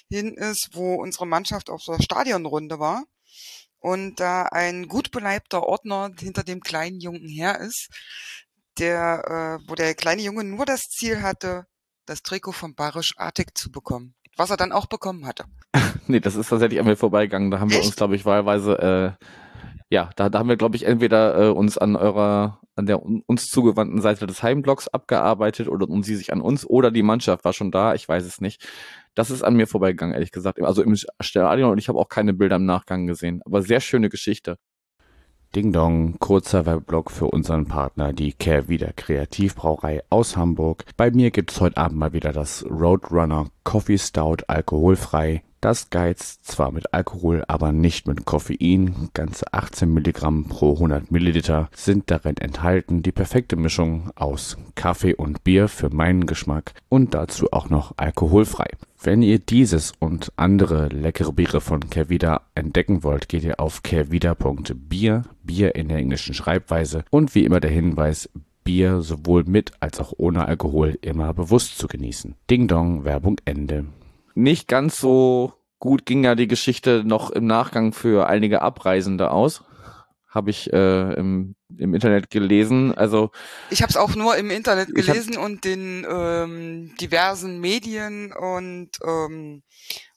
hin ist, wo unsere Mannschaft auf der Stadionrunde war. Und da ein gut beleibter Ordner hinter dem kleinen Jungen her ist, der, äh, wo der kleine Junge nur das Ziel hatte, das Trikot von Barisch Artig zu bekommen was er dann auch bekommen hatte. nee, das ist tatsächlich an mir vorbeigegangen. Da haben wir uns, glaube ich, wahlweise, äh, ja, da, da haben wir, glaube ich, entweder äh, uns an eurer, an der uns zugewandten Seite des Heimblocks abgearbeitet oder und sie sich an uns oder die Mannschaft war schon da, ich weiß es nicht. Das ist an mir vorbeigegangen, ehrlich gesagt. Also im Stadion und ich habe auch keine Bilder im Nachgang gesehen. Aber sehr schöne Geschichte. Ding Dong, kurzer Webblock für unseren Partner, die Kehrwieder Kreativbrauerei aus Hamburg. Bei mir gibt's heute Abend mal wieder das Roadrunner Coffee Stout alkoholfrei. Das geizt zwar mit Alkohol, aber nicht mit Koffein. Ganze 18 Milligramm pro 100 Milliliter sind darin enthalten. Die perfekte Mischung aus Kaffee und Bier für meinen Geschmack und dazu auch noch alkoholfrei. Wenn ihr dieses und andere leckere Biere von Kervida entdecken wollt, geht ihr auf kervida.bier, Bier in der englischen Schreibweise und wie immer der Hinweis, Bier sowohl mit als auch ohne Alkohol immer bewusst zu genießen. Ding Dong, Werbung Ende. Nicht ganz so gut ging ja die Geschichte noch im Nachgang für einige Abreisende aus. Habe ich äh, im, im Internet gelesen. Also ich habe es auch nur im Internet gelesen und den ähm, diversen Medien und ähm,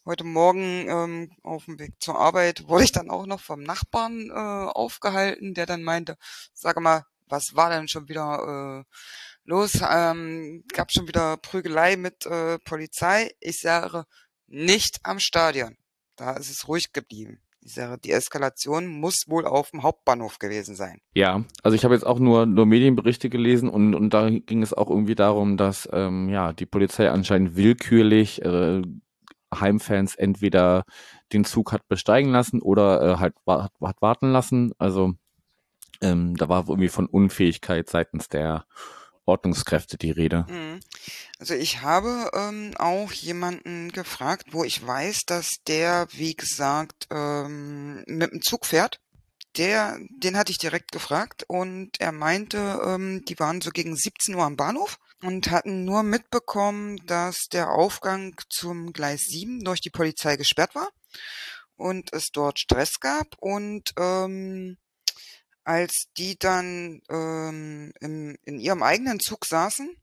heute Morgen ähm, auf dem Weg zur Arbeit wurde ich dann auch noch vom Nachbarn äh, aufgehalten, der dann meinte, sag mal, was war denn schon wieder äh, los? Ähm, gab schon wieder Prügelei mit äh, Polizei. Ich sage, nicht am Stadion. Da ist es ruhig geblieben. Ich sage, die Eskalation muss wohl auf dem Hauptbahnhof gewesen sein. Ja, also ich habe jetzt auch nur, nur Medienberichte gelesen und, und da ging es auch irgendwie darum, dass ähm, ja die Polizei anscheinend willkürlich äh, Heimfans entweder den Zug hat besteigen lassen oder äh, halt hat, hat warten lassen. Also ähm, da war irgendwie von Unfähigkeit seitens der Ordnungskräfte die Rede. Mhm. Also ich habe ähm, auch jemanden gefragt, wo ich weiß, dass der, wie gesagt, ähm, mit dem Zug fährt. Der, den hatte ich direkt gefragt und er meinte, ähm, die waren so gegen 17 Uhr am Bahnhof und hatten nur mitbekommen, dass der Aufgang zum Gleis 7 durch die Polizei gesperrt war und es dort Stress gab und ähm, als die dann ähm, im, in ihrem eigenen Zug saßen,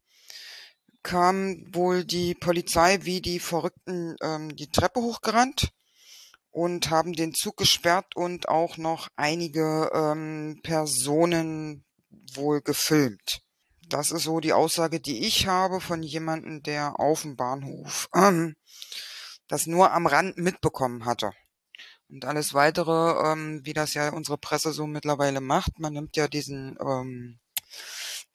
kam wohl die Polizei wie die Verrückten ähm, die Treppe hochgerannt und haben den Zug gesperrt und auch noch einige ähm, Personen wohl gefilmt. Das ist so die Aussage, die ich habe von jemandem, der auf dem Bahnhof ähm, das nur am Rand mitbekommen hatte. Und alles weitere, ähm, wie das ja unsere Presse so mittlerweile macht, man nimmt ja diesen ähm,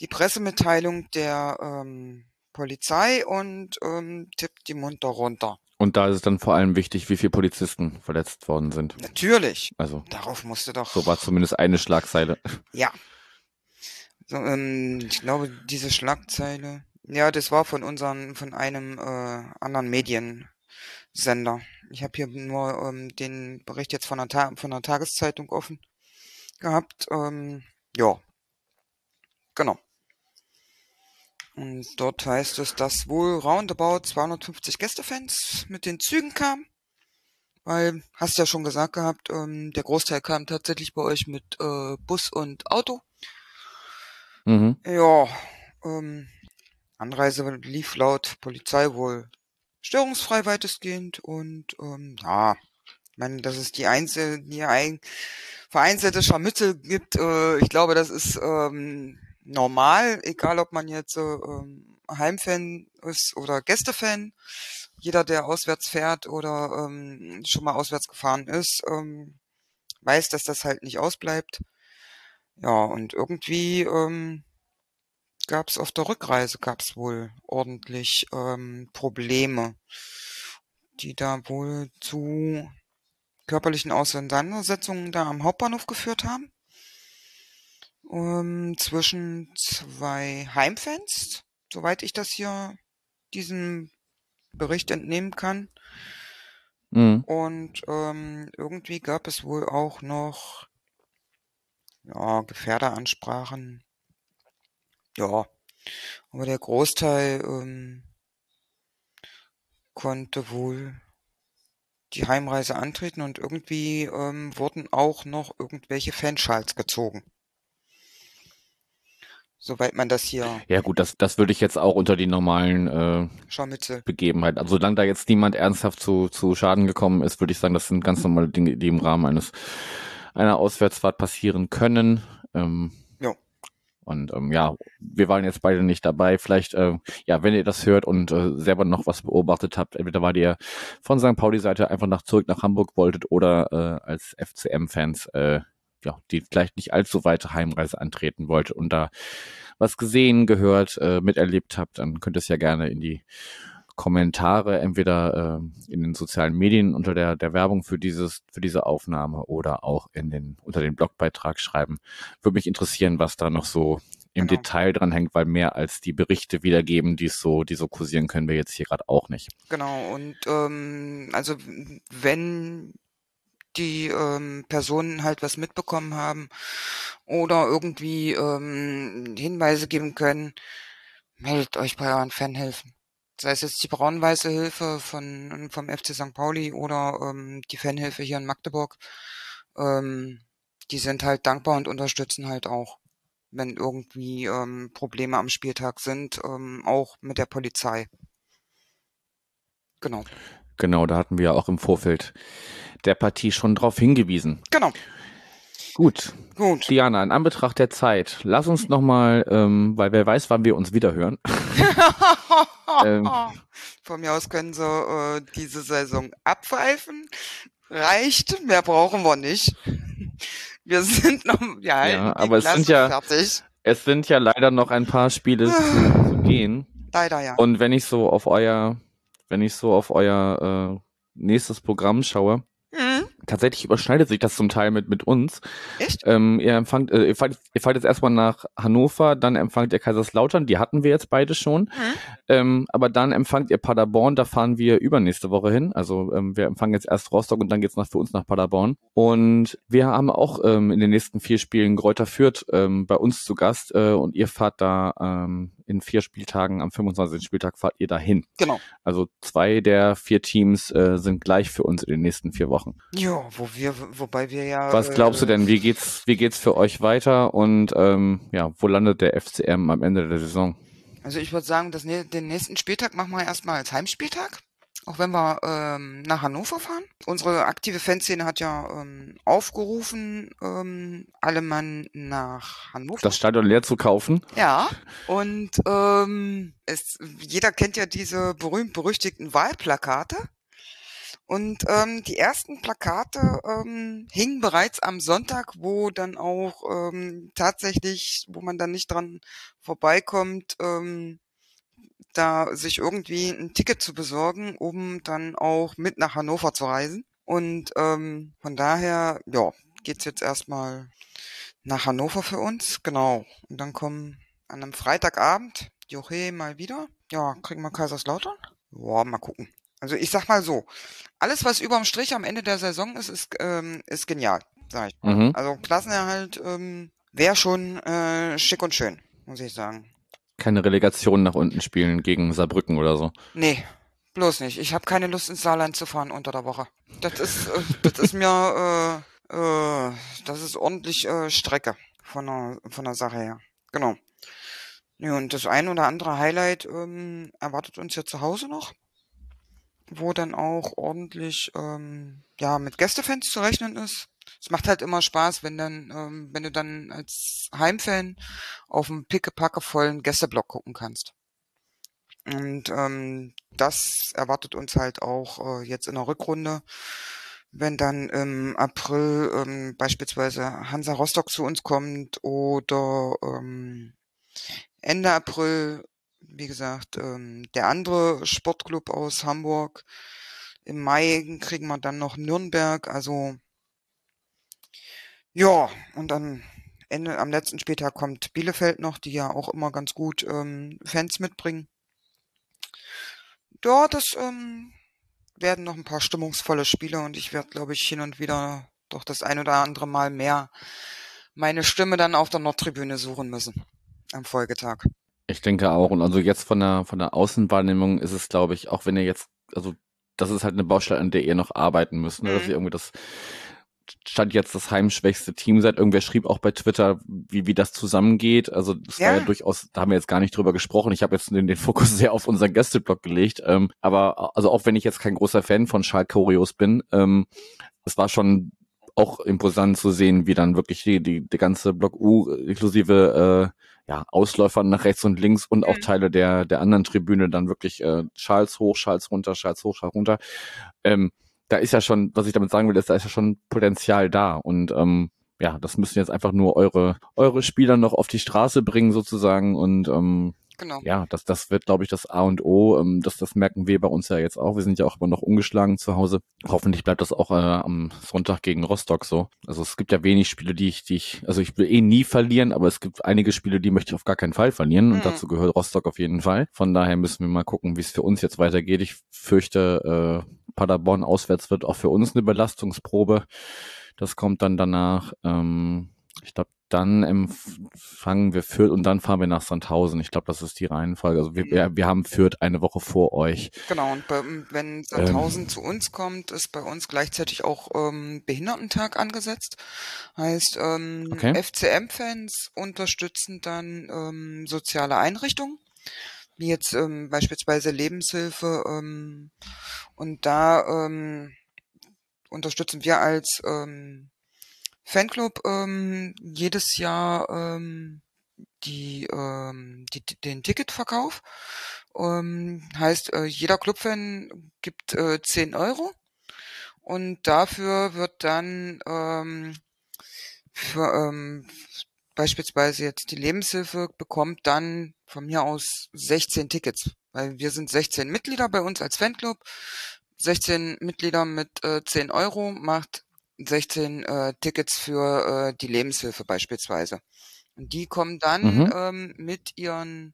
die Pressemitteilung der ähm, Polizei und ähm, tippt die munter runter. Und da ist es dann vor allem wichtig, wie viele Polizisten verletzt worden sind. Natürlich. Also darauf musste doch. So war zumindest eine Schlagzeile. Ja. So, ähm, ich glaube, diese Schlagzeile. Ja, das war von unseren, von einem äh, anderen Mediensender. Ich habe hier nur ähm, den Bericht jetzt von der, Ta von der Tageszeitung offen gehabt. Ähm, ja, genau. Und dort heißt es, dass wohl roundabout 250 Gästefans mit den Zügen kamen. Weil, hast ja schon gesagt gehabt, ähm, der Großteil kam tatsächlich bei euch mit äh, Bus und Auto. Mhm. Ja, ähm, Anreise lief laut Polizei wohl störungsfrei weitestgehend und ähm, ja, ich meine, dass es die einzelne, die ein, vereinzelte Scharmützel gibt, äh, ich glaube, das ist ähm, normal, egal ob man jetzt ähm, Heimfan ist oder Gästefan. Jeder, der auswärts fährt oder ähm, schon mal auswärts gefahren ist, ähm, weiß, dass das halt nicht ausbleibt. Ja, und irgendwie ähm, gab es auf der Rückreise gab es wohl ordentlich ähm, Probleme, die da wohl zu körperlichen Auseinandersetzungen da am Hauptbahnhof geführt haben. Ähm, zwischen zwei Heimfans, soweit ich das hier diesem Bericht entnehmen kann. Mhm. Und ähm, irgendwie gab es wohl auch noch ja, Gefährderansprachen ja, aber der Großteil ähm, konnte wohl die Heimreise antreten und irgendwie ähm, wurden auch noch irgendwelche Fanschals gezogen. Soweit man das hier. Ja gut, das, das würde ich jetzt auch unter die normalen äh, Begebenheiten. Also solange da jetzt niemand ernsthaft zu, zu Schaden gekommen ist, würde ich sagen, das sind ganz normale Dinge, die im Rahmen eines einer Auswärtsfahrt passieren können. Ähm, und ähm, ja, wir waren jetzt beide nicht dabei. Vielleicht, äh, ja, wenn ihr das hört und äh, selber noch was beobachtet habt, entweder weil ihr von St. Pauli-Seite einfach nach zurück nach Hamburg wolltet oder äh, als FCM-Fans äh, ja, die vielleicht nicht allzu weite Heimreise antreten wollte und da was gesehen, gehört, äh, miterlebt habt, dann könnt ihr es ja gerne in die Kommentare entweder äh, in den sozialen Medien unter der, der Werbung für dieses für diese Aufnahme oder auch in den unter den Blogbeitrag schreiben. Würde mich interessieren, was da noch so im Genau. Detail dran hängt, weil mehr als die Berichte wiedergeben, die es so die so kursieren, können wir jetzt hier gerade auch nicht. Genau, und ähm, also wenn die ähm, Personen halt was mitbekommen haben oder irgendwie ähm, Hinweise geben können, meldet euch bei euren Fanhilfen. Sei es jetzt die braun-weiße Hilfe von vom FC St. Pauli oder ähm, die Fanhilfe hier in Magdeburg. Ähm, die sind halt dankbar und unterstützen halt auch, wenn irgendwie ähm, Probleme am Spieltag sind, ähm, auch mit der Polizei. Genau. Genau, da hatten wir ja auch im Vorfeld der Partie schon drauf hingewiesen. Genau. Gut, Gut. Diana, in Anbetracht der Zeit, lass uns nochmal, ähm, weil wer weiß, wann wir uns wieder hören. Ähm. Von mir aus können sie äh, diese Saison abpfeifen. Reicht, mehr brauchen wir nicht. Wir sind noch, Ja, die aber es sind ja- fertig. Es sind ja leider noch ein paar Spiele zu, zu gehen. Leider ja. Und wenn ich so auf euer, wenn ich so auf euer äh, nächstes Programm schaue, Hm? Tatsächlich überschneidet sich das zum Teil mit, mit uns. Echt? Ähm, ihr empfangt, äh, ihr fahrt, ihr fahrt jetzt erstmal nach Hannover, dann empfangt ihr Kaiserslautern, die hatten wir jetzt beide schon. Hm? Ähm, aber dann empfangt ihr Paderborn, da fahren wir übernächste Woche hin. Also ähm, wir empfangen jetzt erst Rostock und dann geht's nach, für uns nach Paderborn. Und wir haben auch ähm, in den nächsten vier Spielen Gräuter Fürth ähm, bei uns zu Gast äh, und ihr fahrt da ähm, in vier Spieltagen, am 25. Spieltag fahrt ihr dahin. Genau. Also zwei der vier Teams äh, sind gleich für uns in den nächsten vier Wochen. Ja, wo wir, wobei wir ja. Was glaubst du äh, denn? Wie geht's, wie geht's für euch weiter? Und ähm, ja, wo landet der FCM am Ende der Saison? Also ich würde sagen, das, den nächsten Spieltag machen wir erstmal als Heimspieltag. Auch wenn wir ähm, nach Hannover fahren. Unsere aktive Fanszene hat ja ähm, aufgerufen, ähm, alle Mann nach Hannover. Das Stadion leer zu kaufen? Ja, und ähm, es, jeder kennt ja diese berühmt-berüchtigten Wahlplakate. Und ähm, die ersten Plakate ähm, hingen bereits am Sonntag, wo dann auch ähm, tatsächlich, wo man dann nicht dran vorbeikommt, ähm, da sich irgendwie ein Ticket zu besorgen, um dann auch mit nach Hannover zu reisen. Und ähm, von daher, ja, geht's jetzt erstmal nach Hannover für uns, genau. Und dann kommen an einem Freitagabend Joche mal wieder. Ja, kriegen wir Kaiserslautern? Ja, mal gucken. Also ich sag mal so, alles was überm Strich am Ende der Saison ist, ist, ähm, ist genial, sag ich. Mhm. Also Klassenerhalt ähm, wäre schon äh, schick und schön, muss ich sagen. Keine Relegation nach unten spielen gegen Saarbrücken oder so. Nee, bloß nicht. Ich habe keine Lust ins Saarland zu fahren unter der Woche. Das ist, äh, das ist mir, äh, äh, das ist ordentlich äh, Strecke von der, von der Sache her. Genau. Ja, und das ein oder andere Highlight ähm, erwartet uns ja zu Hause noch, wo dann auch ordentlich ähm, ja mit Gästefans zu rechnen ist. Es macht halt immer Spaß, wenn dann, ähm, wenn du dann als Heimfan auf einen pickepacke vollen Gästeblock gucken kannst. Und ähm, das erwartet uns halt auch äh, jetzt in der Rückrunde, wenn dann im April ähm, beispielsweise Hansa Rostock zu uns kommt oder ähm, Ende April, wie gesagt, ähm, der andere Sportclub aus Hamburg. Im Mai kriegen wir dann noch Nürnberg, also ja, und dann Ende, am letzten Spieltag kommt Bielefeld noch, die ja auch immer ganz gut ähm, Fans mitbringen. Ja, das ähm, werden noch ein paar stimmungsvolle Spiele und ich werde, glaube ich, hin und wieder doch das ein oder andere Mal mehr meine Stimme dann auf der Nordtribüne suchen müssen am Folgetag. Ich denke auch. Und also jetzt von der, von der Außenwahrnehmung ist es, glaube ich, auch wenn ihr jetzt, also das ist halt eine Baustelle, an der ihr noch arbeiten müsst, ne? dass Mhm. ihr irgendwie das stand jetzt das heimschwächste Team seid. Irgendwer schrieb auch bei Twitter, wie, wie das zusammengeht. Also das war Ja. ja durchaus, da haben wir jetzt gar nicht drüber gesprochen. Ich habe jetzt den, den Fokus sehr auf unseren Gästeblock gelegt. Ähm, aber also auch wenn ich jetzt kein großer Fan von Schalke Choreos bin, ähm, es war schon auch imposant zu sehen, wie dann wirklich die, die, die ganze Block U inklusive äh, ja, Ausläufer nach rechts und links und auch Mhm. Teile der, der anderen Tribüne dann wirklich äh, Schals hoch, Schals runter, Schals hoch, Schals runter. Ähm, da ist ja schon, was ich damit sagen will, ist, da ist ja schon Potenzial da. Und ähm, ja, das müssen jetzt einfach nur eure, eure Spieler noch auf die Straße bringen sozusagen und ähm, Genau. ja, das, das wird, glaube ich, das A und O. Ähm, das, das merken wir bei uns ja jetzt auch. Wir sind ja auch immer noch ungeschlagen zu Hause. Hoffentlich bleibt das auch äh, am Sonntag gegen Rostock so. Also es gibt ja wenig Spiele, die ich, die ich, also ich will eh nie verlieren, aber es gibt einige Spiele, die möchte ich auf gar keinen Fall verlieren. Und Mhm. dazu gehört Rostock auf jeden Fall. Von daher müssen wir mal gucken, wie es für uns jetzt weitergeht. Ich fürchte, äh, Paderborn auswärts wird auch für uns eine Belastungsprobe. Das kommt dann danach. Ähm, ich glaube, dann empfangen wir Fürth und dann fahren wir nach Sandhausen. Ich glaube, das ist die Reihenfolge. Also wir, wir, wir haben Fürth eine Woche vor euch. Genau, und bei, wenn Sandhausen zu uns kommt, ist bei uns gleichzeitig auch ähm, Behindertentag angesetzt. Heißt, ähm, Okay. FCM-Fans unterstützen dann ähm, soziale Einrichtungen, wie jetzt ähm, beispielsweise Lebenshilfe. Ähm, und da ähm, unterstützen wir als ähm, Fanclub ähm, jedes Jahr ähm, die, ähm, die, den Ticketverkauf. Ähm, heißt, äh, jeder Clubfan gibt äh, 10 Euro und dafür wird dann ähm, für, ähm, beispielsweise jetzt die Lebenshilfe bekommt dann von mir aus 16 Tickets, weil wir sind 16 Mitglieder bei uns als Fanclub. 16 Mitglieder mit äh, 10 Euro macht 16 äh, Tickets für äh, die Lebenshilfe beispielsweise. Und die kommen dann Mhm. ähm, mit ihren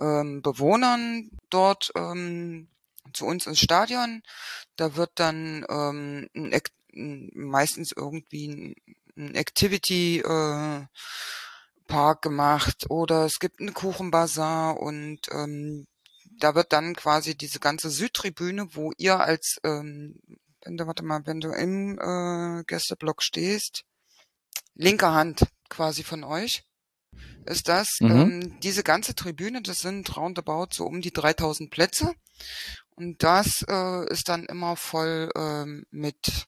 ähm, Bewohnern dort ähm, zu uns ins Stadion. Da wird dann ähm, ein, ein, meistens irgendwie ein, ein Activity äh, Park gemacht oder es gibt einen Kuchenbazar und ähm, da wird dann quasi diese ganze Südtribüne, wo ihr als ähm, wenn du, warte mal, wenn du im äh, Gästeblock stehst, linker Hand quasi von euch, ist das. Mhm. Ähm, diese ganze Tribüne, das sind roundabout so um die 3000 Plätze. Und das äh, ist dann immer voll ähm, mit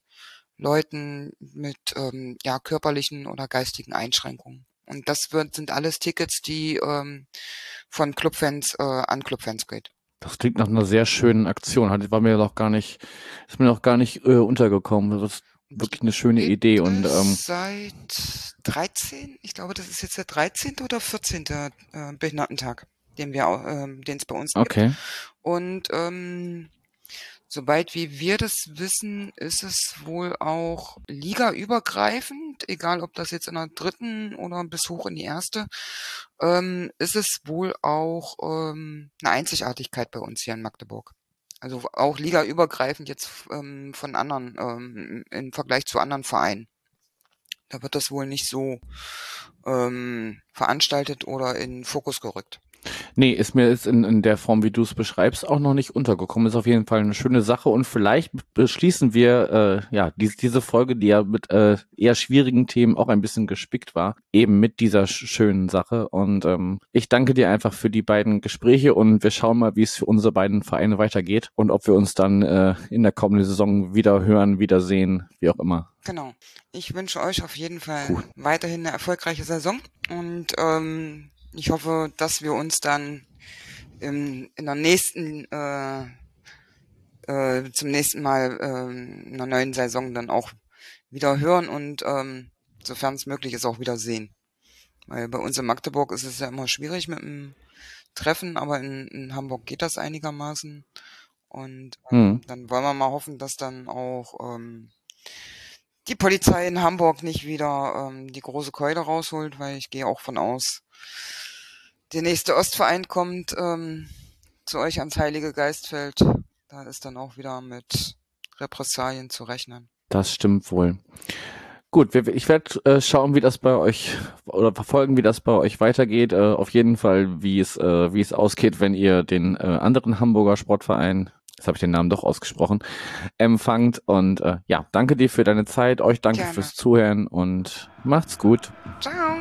Leuten mit ähm, ja, körperlichen oder geistigen Einschränkungen. Und das wird, sind alles Tickets, die ähm, von Clubfans äh, an Clubfans geht. Das klingt nach einer sehr schönen Aktion. Hat, war mir noch gar nicht, ist mir noch gar nicht äh, untergekommen. Das ist wirklich eine schöne Gibt Idee und ähm, seit 13, ich glaube, das ist jetzt der 13. oder 14. Äh, Behindertentag, den wir, ähm, den es bei uns gibt. okay. Und ähm, soweit wie wir das wissen, ist es wohl auch ligaübergreifend, egal ob das jetzt in der dritten oder bis hoch in die erste, ähm, ist es wohl auch ähm, eine Einzigartigkeit bei uns hier in Magdeburg. Also auch ligaübergreifend jetzt ähm, von anderen, ähm, im Vergleich zu anderen Vereinen. Da wird das wohl nicht so ähm, veranstaltet oder in Fokus gerückt. Nee, ist mir jetzt in, in der Form, wie du es beschreibst, auch noch nicht untergekommen. Ist auf jeden Fall eine schöne Sache und vielleicht beschließen wir äh, ja dies, diese Folge, die ja mit äh, eher schwierigen Themen auch ein bisschen gespickt war, eben mit dieser sch schönen Sache. Und ähm, ich danke dir einfach für die beiden Gespräche und wir schauen mal, wie es für unsere beiden Vereine weitergeht und ob wir uns dann äh, in der kommenden Saison wieder hören, wiedersehen, wie auch immer. Genau. Ich wünsche euch auf jeden Fall Cool. weiterhin eine erfolgreiche Saison und ähm, ich hoffe, dass wir uns dann im, in der nächsten äh, äh, zum nächsten Mal ähm, in der neuen Saison dann auch wieder hören und ähm, sofern es möglich ist auch wieder sehen. Weil bei uns in Magdeburg ist es ja immer schwierig mit dem Treffen, aber in, in Hamburg geht das einigermaßen. Und ähm, Hm. dann wollen wir mal hoffen, dass dann auch ähm, die Polizei in Hamburg nicht wieder ähm, die große Keule rausholt, weil ich gehe auch von aus, der nächste Ostverein kommt ähm, zu euch ans Heilige Geistfeld. Da ist dann auch wieder mit Repressalien zu rechnen. Das stimmt wohl. Gut, ich werde äh, schauen, wie das bei euch oder verfolgen, wie das bei euch weitergeht. Äh, auf jeden Fall, wie es äh, wie es ausgeht, wenn ihr den äh, anderen Hamburger Sportverein, jetzt habe ich den Namen doch ausgesprochen, empfangt. Und äh, ja, danke dir für deine Zeit, euch danke Gerne. fürs Zuhören und macht's gut. Ciao!